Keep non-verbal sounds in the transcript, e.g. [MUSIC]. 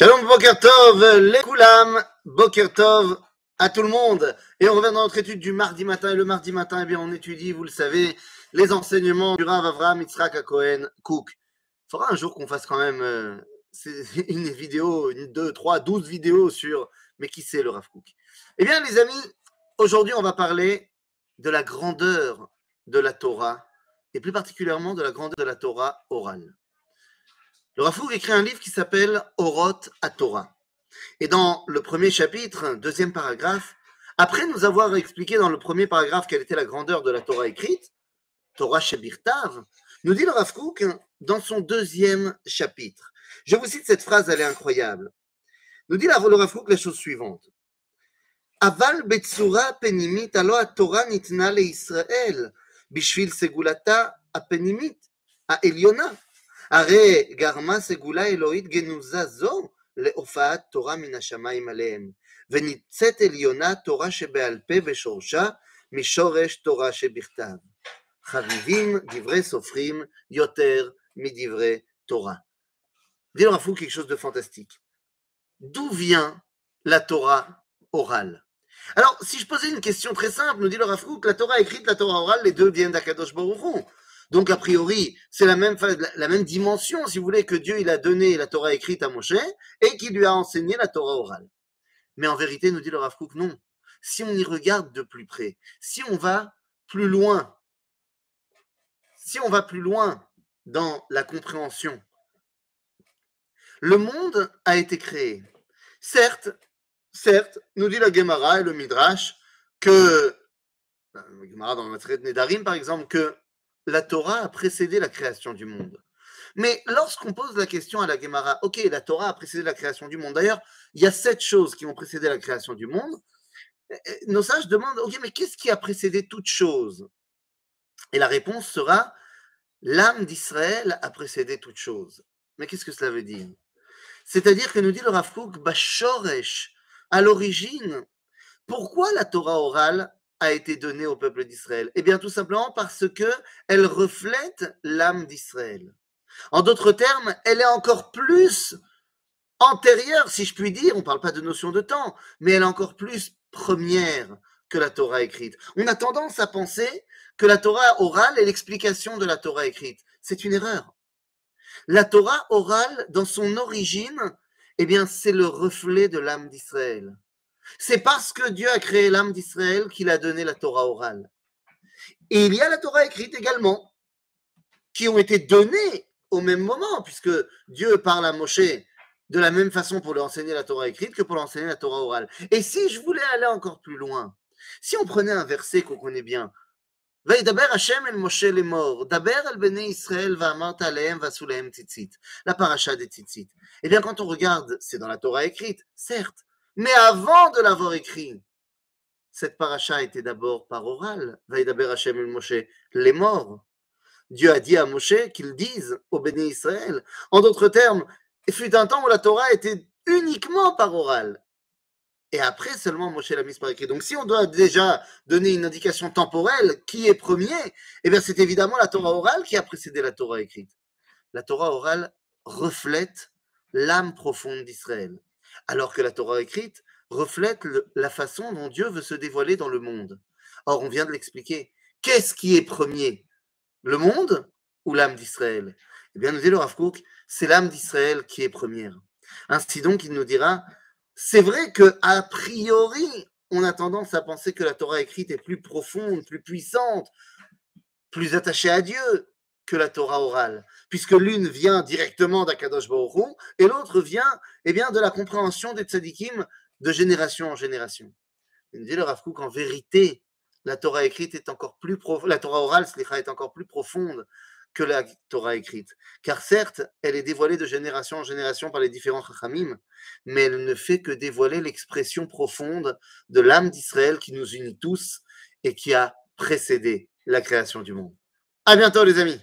Shalom Boker Tov, les Koulam, Boker Tov à tout le monde. Et on revient dans notre étude du mardi matin. Et le mardi matin, eh bien, on étudie, vous le savez, les enseignements du Rav Avram Yitzhak Cohen Cook. Il faudra un jour qu'on fasse quand même euh, [LAUGHS] une vidéo, une, deux, trois, douze vidéos sur mais qui c'est le Rav Cook? Eh bien, les amis, aujourd'hui, on va parler de la grandeur de la Torah et plus particulièrement de la grandeur de la Torah orale. Le Rafouk écrit un livre qui s'appelle Oroth à Torah. Et dans le premier chapitre, deuxième paragraphe, après nous avoir expliqué dans le premier paragraphe quelle était la grandeur de la Torah écrite, Torah Shebirtav, nous dit le Rav dans son deuxième chapitre. Je vous cite cette phrase, elle est incroyable. Nous dit le Rav la chose suivante. Aval betsura penimit Torah segulata apenimit Eliona. הרי גרמה סגולה אלוהית גנוזה זו להופעת תורה מן השמיים עליהם, וניצאת עליונה תורה שבעל פה ושורשה משורש תורה שבכתב. חביבים דברי סופרים יותר מדברי תורה. Dis le Rafou quelque chose de fantastique. D'où vient la Torah orale Alors, si je posais une question très simple, nous dit le Rafou que la Torah écrite, la Torah orale, les deux viennent d'Akadosh Baruch Donc, a priori, c'est la même, la même dimension, si vous voulez, que Dieu il a donné la Torah écrite à Moshe et qui lui a enseigné la Torah orale. Mais en vérité, nous dit le Rav Kook, non. Si on y regarde de plus près, si on va plus loin, si on va plus loin dans la compréhension, le monde a été créé. Certes, certes, nous dit la Gemara et le Midrash que, la Gemara dans le de Nedarim par exemple, que la Torah a précédé la création du monde. Mais lorsqu'on pose la question à la Gemara, ok, la Torah a précédé la création du monde. D'ailleurs, il y a sept choses qui ont précédé la création du monde. Nos sages demandent, ok, mais qu'est-ce qui a précédé toute chose Et la réponse sera, l'âme d'Israël a précédé toute chose. Mais qu'est-ce que cela veut dire? C'est-à-dire que nous dit le Rav Bashoresh, à l'origine, pourquoi la Torah orale a été donnée au peuple d'Israël? Eh bien, tout simplement parce que elle reflète l'âme d'Israël. En d'autres termes, elle est encore plus antérieure, si je puis dire, on ne parle pas de notion de temps, mais elle est encore plus première que la Torah écrite. On a tendance à penser que la Torah orale est l'explication de la Torah écrite. C'est une erreur. La Torah orale, dans son origine, eh bien, c'est le reflet de l'âme d'Israël. C'est parce que Dieu a créé l'âme d'Israël qu'il a donné la Torah orale. Et il y a la Torah écrite également, qui ont été données au même moment, puisque Dieu parle à Moshe de la même façon pour lui enseigner la Torah écrite que pour lui enseigner la Torah orale. Et si je voulais aller encore plus loin, si on prenait un verset qu'on connaît bien, la paracha des tzitzit. Eh bien, quand on regarde, c'est dans la Torah écrite, certes, mais avant de l'avoir écrit, cette paracha était d'abord par oral. Hashem el Moshe, les morts. Dieu a dit à Moshe qu'il dise au béni Israël. En d'autres termes, il fut un temps où la Torah était uniquement par oral. Et après seulement Moshe l'a mise par écrit. Donc si on doit déjà donner une indication temporelle, qui est premier Eh bien c'est évidemment la Torah orale qui a précédé la Torah écrite. La Torah orale reflète l'âme profonde d'Israël alors que la Torah écrite reflète la façon dont Dieu veut se dévoiler dans le monde. Or, on vient de l'expliquer. Qu'est-ce qui est premier? Le monde ou l'âme d'Israël? Eh bien, nous dit le Rav c'est l'âme d'Israël qui est première. Ainsi donc, il nous dira, c'est vrai que a priori, on a tendance à penser que la Torah écrite est plus profonde, plus puissante, plus attachée à Dieu que la Torah orale, puisque l'une vient directement d'Akadosh Baruch et l'autre vient eh bien, de la compréhension des tzadikim de génération en génération. Il dit le Rav qu'en vérité, la Torah écrite est encore plus la Torah orale, est encore plus profonde que la Torah écrite. Car certes, elle est dévoilée de génération en génération par les différents chachamim, mais elle ne fait que dévoiler l'expression profonde de l'âme d'Israël qui nous unit tous et qui a précédé la création du monde. À bientôt les amis